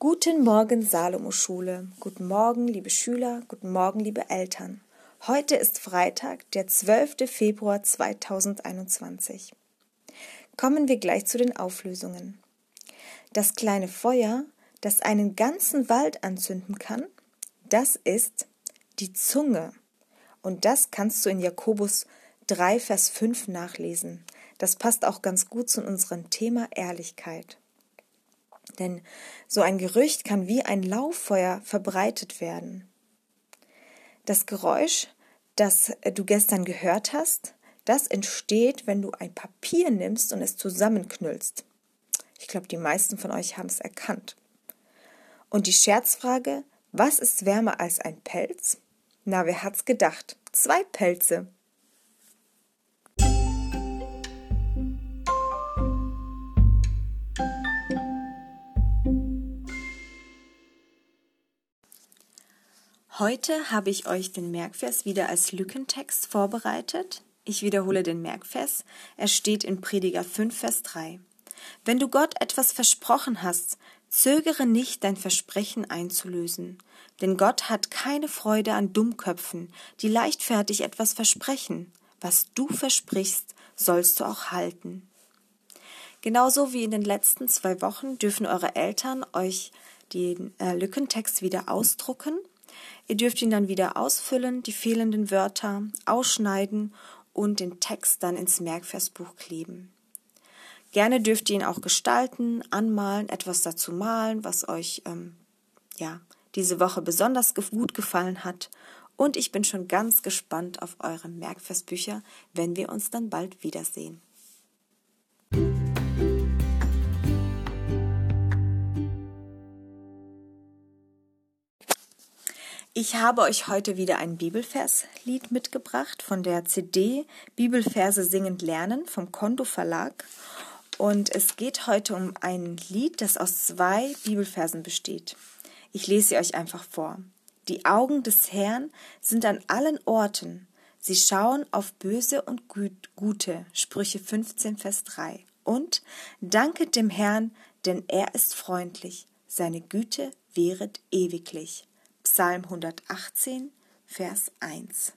Guten Morgen, Salomo-Schule. Guten Morgen, liebe Schüler. Guten Morgen, liebe Eltern. Heute ist Freitag, der 12. Februar 2021. Kommen wir gleich zu den Auflösungen. Das kleine Feuer, das einen ganzen Wald anzünden kann, das ist die Zunge. Und das kannst du in Jakobus 3, Vers 5 nachlesen. Das passt auch ganz gut zu unserem Thema Ehrlichkeit. Denn so ein Gerücht kann wie ein Lauffeuer verbreitet werden. Das Geräusch, das du gestern gehört hast, das entsteht, wenn du ein Papier nimmst und es zusammenknüllst. Ich glaube, die meisten von euch haben es erkannt. Und die Scherzfrage, was ist wärmer als ein Pelz? Na, wer hat's gedacht? Zwei Pelze. Heute habe ich euch den Merkvers wieder als Lückentext vorbereitet. Ich wiederhole den Merkvers. Er steht in Prediger 5, Vers 3. Wenn du Gott etwas versprochen hast, zögere nicht, dein Versprechen einzulösen. Denn Gott hat keine Freude an Dummköpfen, die leichtfertig etwas versprechen. Was du versprichst, sollst du auch halten. Genauso wie in den letzten zwei Wochen dürfen eure Eltern euch den äh, Lückentext wieder ausdrucken Ihr dürft ihn dann wieder ausfüllen, die fehlenden Wörter ausschneiden und den Text dann ins Merkversbuch kleben. Gerne dürft ihr ihn auch gestalten, anmalen, etwas dazu malen, was euch ähm, ja diese Woche besonders gut gefallen hat. Und ich bin schon ganz gespannt auf eure Merkversbücher, wenn wir uns dann bald wiedersehen. Ich habe euch heute wieder ein Bibelverslied mitgebracht von der CD Bibelverse singend lernen vom Kondo Verlag. Und es geht heute um ein Lied, das aus zwei Bibelversen besteht. Ich lese sie euch einfach vor. Die Augen des Herrn sind an allen Orten. Sie schauen auf Böse und Gute. Sprüche 15, Vers 3. Und danket dem Herrn, denn er ist freundlich. Seine Güte wäret ewiglich. Psalm 118, Vers 1.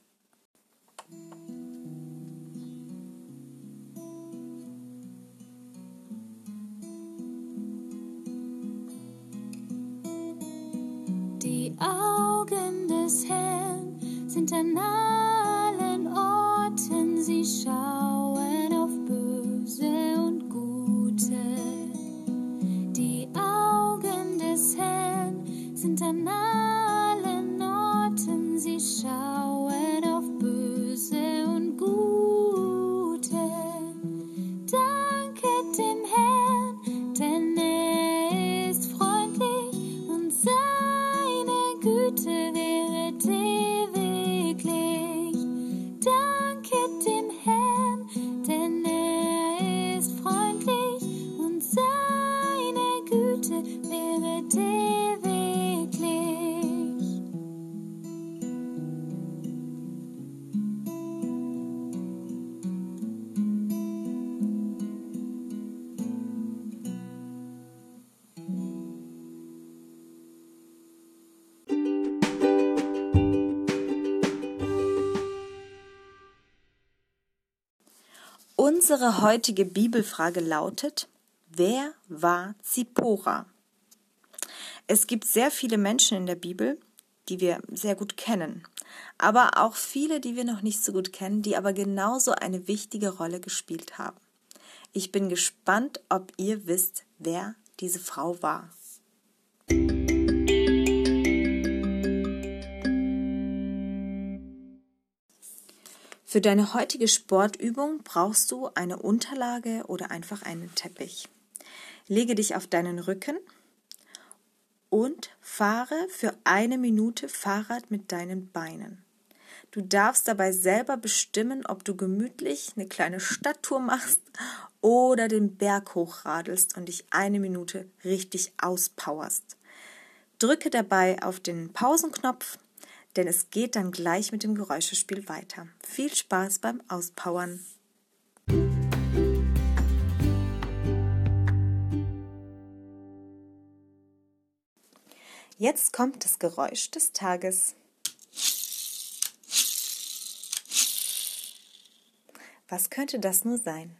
Die Augen des Herrn sind an allen Orten, sie schauen auf Böse und Gute. Die Augen des Herrn sind an allen Unsere heutige Bibelfrage lautet, wer war Zippora? Es gibt sehr viele Menschen in der Bibel, die wir sehr gut kennen, aber auch viele, die wir noch nicht so gut kennen, die aber genauso eine wichtige Rolle gespielt haben. Ich bin gespannt, ob ihr wisst, wer diese Frau war. Für deine heutige Sportübung brauchst du eine Unterlage oder einfach einen Teppich. Lege dich auf deinen Rücken und fahre für eine Minute Fahrrad mit deinen Beinen. Du darfst dabei selber bestimmen, ob du gemütlich eine kleine Stadttour machst oder den Berg hochradelst und dich eine Minute richtig auspowerst. Drücke dabei auf den Pausenknopf denn es geht dann gleich mit dem Geräuschespiel weiter. Viel Spaß beim Auspowern! Jetzt kommt das Geräusch des Tages. Was könnte das nur sein?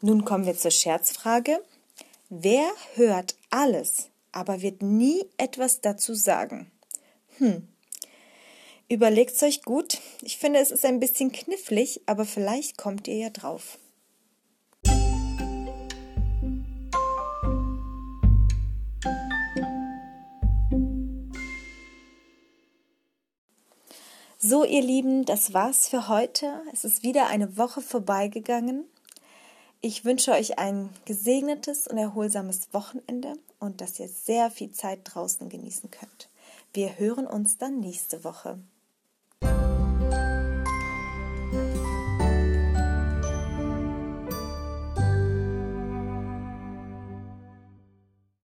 Nun kommen wir zur Scherzfrage. Wer hört alles, aber wird nie etwas dazu sagen? Hm. Überlegt's euch gut. Ich finde, es ist ein bisschen knifflig, aber vielleicht kommt ihr ja drauf. So, ihr Lieben, das war's für heute. Es ist wieder eine Woche vorbeigegangen. Ich wünsche euch ein gesegnetes und erholsames Wochenende und dass ihr sehr viel Zeit draußen genießen könnt. Wir hören uns dann nächste Woche.